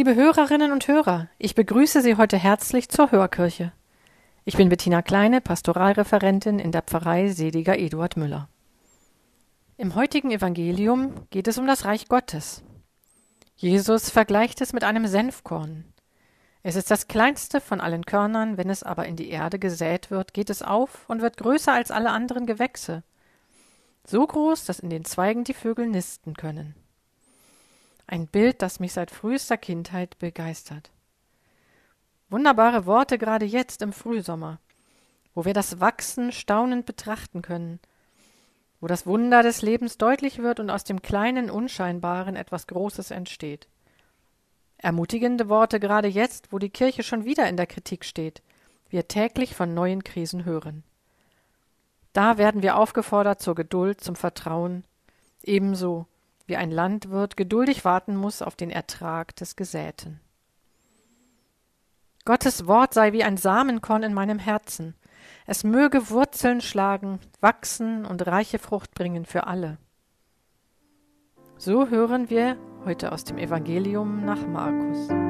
Liebe Hörerinnen und Hörer, ich begrüße Sie heute herzlich zur Hörkirche. Ich bin Bettina Kleine, Pastoralreferentin in der Pfarrei Seliger Eduard Müller. Im heutigen Evangelium geht es um das Reich Gottes. Jesus vergleicht es mit einem Senfkorn. Es ist das kleinste von allen Körnern, wenn es aber in die Erde gesät wird, geht es auf und wird größer als alle anderen Gewächse, so groß, dass in den Zweigen die Vögel nisten können. Ein Bild, das mich seit frühester Kindheit begeistert. Wunderbare Worte gerade jetzt im Frühsommer, wo wir das Wachsen staunend betrachten können, wo das Wunder des Lebens deutlich wird und aus dem kleinen Unscheinbaren etwas Großes entsteht. Ermutigende Worte gerade jetzt, wo die Kirche schon wieder in der Kritik steht, wir täglich von neuen Krisen hören. Da werden wir aufgefordert zur Geduld, zum Vertrauen, ebenso wie ein Landwirt geduldig warten muss auf den Ertrag des Gesäten. Gottes Wort sei wie ein Samenkorn in meinem Herzen. Es möge Wurzeln schlagen, wachsen und reiche Frucht bringen für alle. So hören wir heute aus dem Evangelium nach Markus.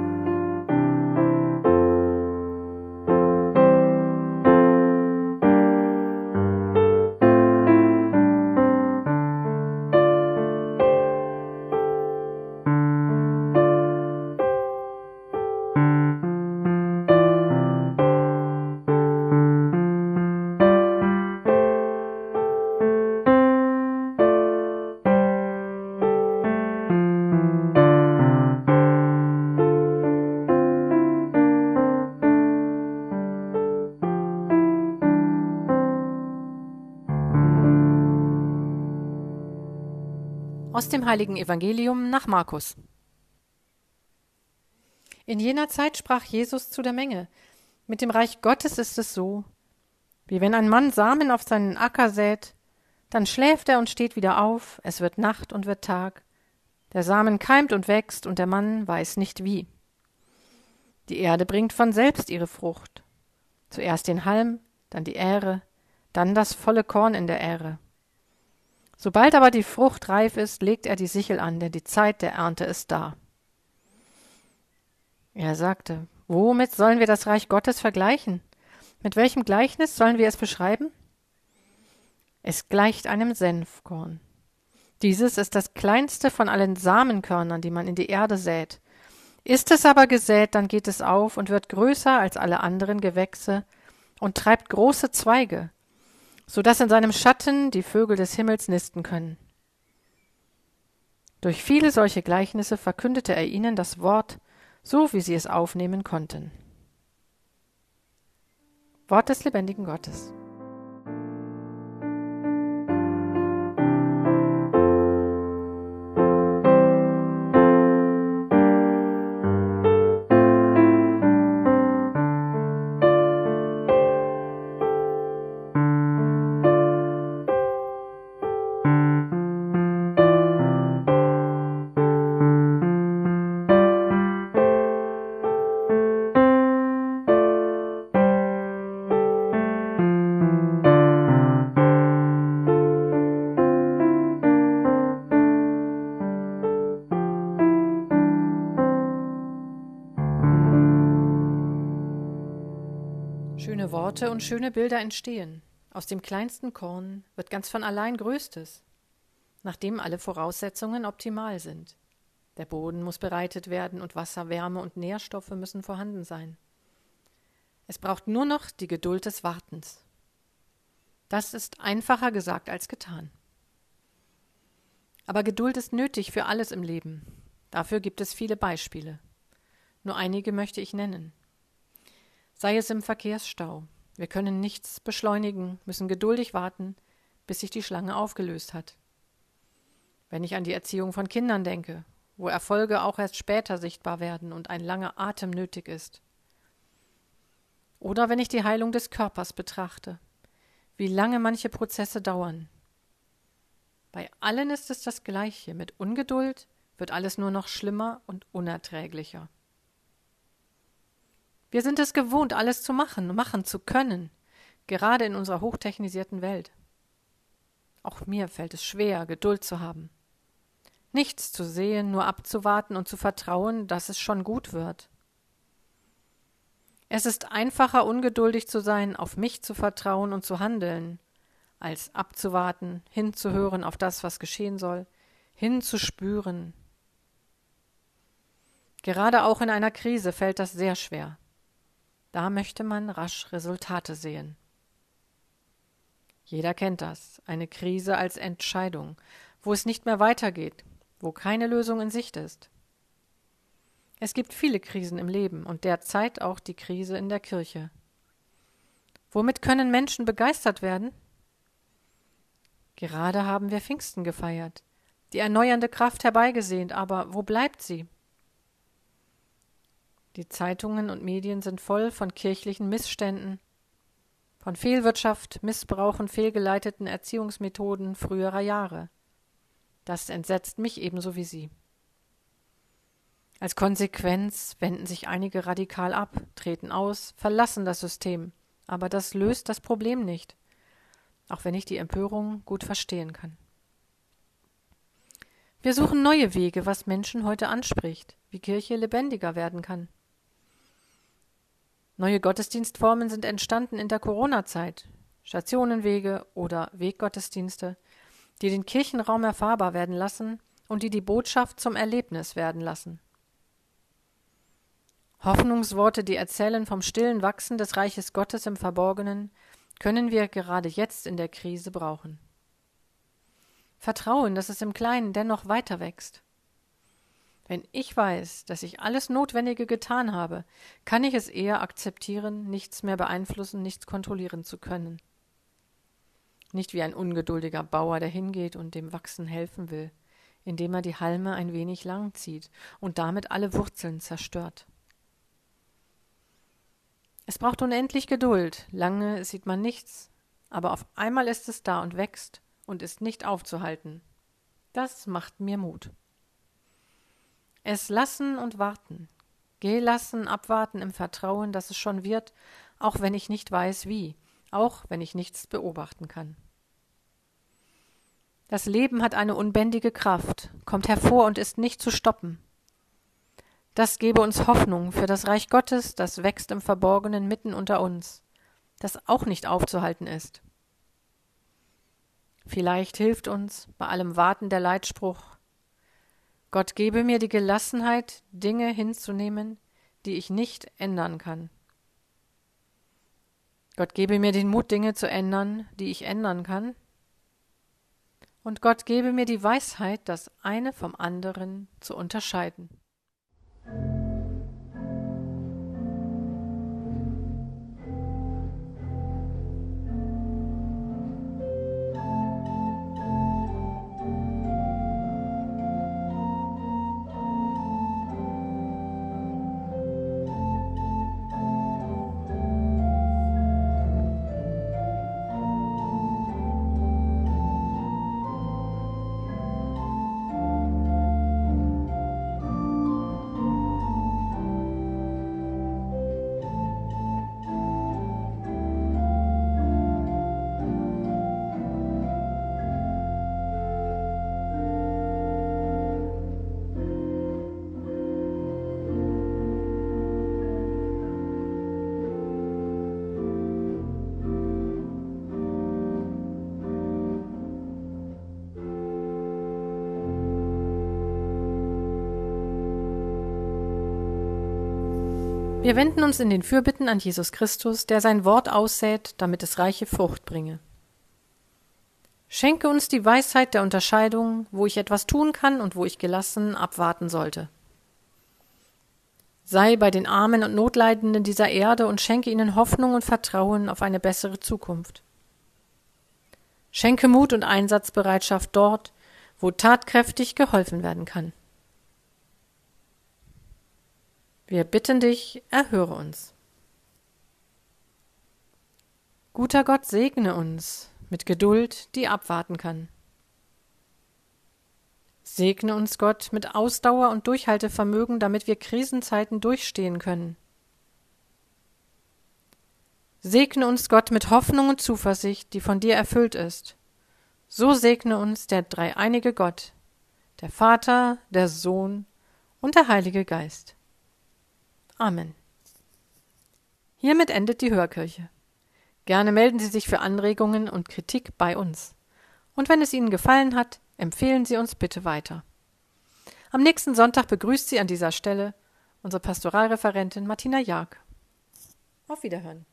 Aus dem heiligen Evangelium nach Markus. In jener Zeit sprach Jesus zu der Menge, mit dem Reich Gottes ist es so, wie wenn ein Mann Samen auf seinen Acker sät, dann schläft er und steht wieder auf, es wird Nacht und wird Tag, der Samen keimt und wächst, und der Mann weiß nicht wie. Die Erde bringt von selbst ihre Frucht, zuerst den Halm, dann die Ähre, dann das volle Korn in der Ähre. Sobald aber die Frucht reif ist, legt er die Sichel an, denn die Zeit der Ernte ist da. Er sagte, womit sollen wir das Reich Gottes vergleichen? Mit welchem Gleichnis sollen wir es beschreiben? Es gleicht einem Senfkorn. Dieses ist das kleinste von allen Samenkörnern, die man in die Erde sät. Ist es aber gesät, dann geht es auf und wird größer als alle anderen Gewächse und treibt große Zweige, so dass in seinem Schatten die Vögel des Himmels nisten können. Durch viele solche Gleichnisse verkündete er ihnen das Wort, so wie sie es aufnehmen konnten. Wort des lebendigen Gottes. Schöne Worte und schöne Bilder entstehen. Aus dem kleinsten Korn wird ganz von allein Größtes, nachdem alle Voraussetzungen optimal sind. Der Boden muss bereitet werden und Wasser, Wärme und Nährstoffe müssen vorhanden sein. Es braucht nur noch die Geduld des Wartens. Das ist einfacher gesagt als getan. Aber Geduld ist nötig für alles im Leben. Dafür gibt es viele Beispiele. Nur einige möchte ich nennen sei es im Verkehrsstau. Wir können nichts beschleunigen, müssen geduldig warten, bis sich die Schlange aufgelöst hat. Wenn ich an die Erziehung von Kindern denke, wo Erfolge auch erst später sichtbar werden und ein langer Atem nötig ist. Oder wenn ich die Heilung des Körpers betrachte, wie lange manche Prozesse dauern. Bei allen ist es das Gleiche, mit Ungeduld wird alles nur noch schlimmer und unerträglicher. Wir sind es gewohnt, alles zu machen, machen zu können, gerade in unserer hochtechnisierten Welt. Auch mir fällt es schwer, Geduld zu haben. nichts zu sehen, nur abzuwarten und zu vertrauen, dass es schon gut wird. Es ist einfacher, ungeduldig zu sein, auf mich zu vertrauen und zu handeln, als abzuwarten, hinzuhören auf das, was geschehen soll, hinzuspüren. Gerade auch in einer Krise fällt das sehr schwer. Da möchte man rasch Resultate sehen. Jeder kennt das, eine Krise als Entscheidung, wo es nicht mehr weitergeht, wo keine Lösung in Sicht ist. Es gibt viele Krisen im Leben und derzeit auch die Krise in der Kirche. Womit können Menschen begeistert werden? Gerade haben wir Pfingsten gefeiert, die erneuernde Kraft herbeigesehnt, aber wo bleibt sie? Die Zeitungen und Medien sind voll von kirchlichen Missständen, von Fehlwirtschaft, Missbrauch und fehlgeleiteten Erziehungsmethoden früherer Jahre. Das entsetzt mich ebenso wie Sie. Als Konsequenz wenden sich einige radikal ab, treten aus, verlassen das System, aber das löst das Problem nicht, auch wenn ich die Empörung gut verstehen kann. Wir suchen neue Wege, was Menschen heute anspricht, wie Kirche lebendiger werden kann. Neue Gottesdienstformen sind entstanden in der Corona-Zeit, Stationenwege oder Weggottesdienste, die den Kirchenraum erfahrbar werden lassen und die die Botschaft zum Erlebnis werden lassen. Hoffnungsworte, die erzählen vom stillen Wachsen des Reiches Gottes im Verborgenen, können wir gerade jetzt in der Krise brauchen. Vertrauen, dass es im Kleinen dennoch weiter wächst. Wenn ich weiß, dass ich alles Notwendige getan habe, kann ich es eher akzeptieren, nichts mehr beeinflussen, nichts kontrollieren zu können. Nicht wie ein ungeduldiger Bauer, der hingeht und dem Wachsen helfen will, indem er die Halme ein wenig lang zieht und damit alle Wurzeln zerstört. Es braucht unendlich Geduld, lange sieht man nichts, aber auf einmal ist es da und wächst und ist nicht aufzuhalten. Das macht mir Mut. Es lassen und warten, gelassen, abwarten im Vertrauen, dass es schon wird, auch wenn ich nicht weiß wie, auch wenn ich nichts beobachten kann. Das Leben hat eine unbändige Kraft, kommt hervor und ist nicht zu stoppen. Das gebe uns Hoffnung für das Reich Gottes, das wächst im Verborgenen mitten unter uns, das auch nicht aufzuhalten ist. Vielleicht hilft uns bei allem Warten der Leitspruch Gott gebe mir die Gelassenheit, Dinge hinzunehmen, die ich nicht ändern kann. Gott gebe mir den Mut, Dinge zu ändern, die ich ändern kann. Und Gott gebe mir die Weisheit, das eine vom anderen zu unterscheiden. Wir wenden uns in den Fürbitten an Jesus Christus, der sein Wort aussät, damit es reiche Frucht bringe. Schenke uns die Weisheit der Unterscheidung, wo ich etwas tun kann und wo ich gelassen abwarten sollte. Sei bei den Armen und Notleidenden dieser Erde und schenke ihnen Hoffnung und Vertrauen auf eine bessere Zukunft. Schenke Mut und Einsatzbereitschaft dort, wo tatkräftig geholfen werden kann. Wir bitten dich, erhöre uns. Guter Gott, segne uns mit Geduld, die abwarten kann. Segne uns Gott mit Ausdauer und Durchhaltevermögen, damit wir Krisenzeiten durchstehen können. Segne uns Gott mit Hoffnung und Zuversicht, die von dir erfüllt ist. So segne uns der dreieinige Gott, der Vater, der Sohn und der Heilige Geist. Amen. Hiermit endet die Hörkirche. Gerne melden Sie sich für Anregungen und Kritik bei uns. Und wenn es Ihnen gefallen hat, empfehlen Sie uns bitte weiter. Am nächsten Sonntag begrüßt Sie an dieser Stelle unsere Pastoralreferentin Martina Jag. Auf Wiederhören.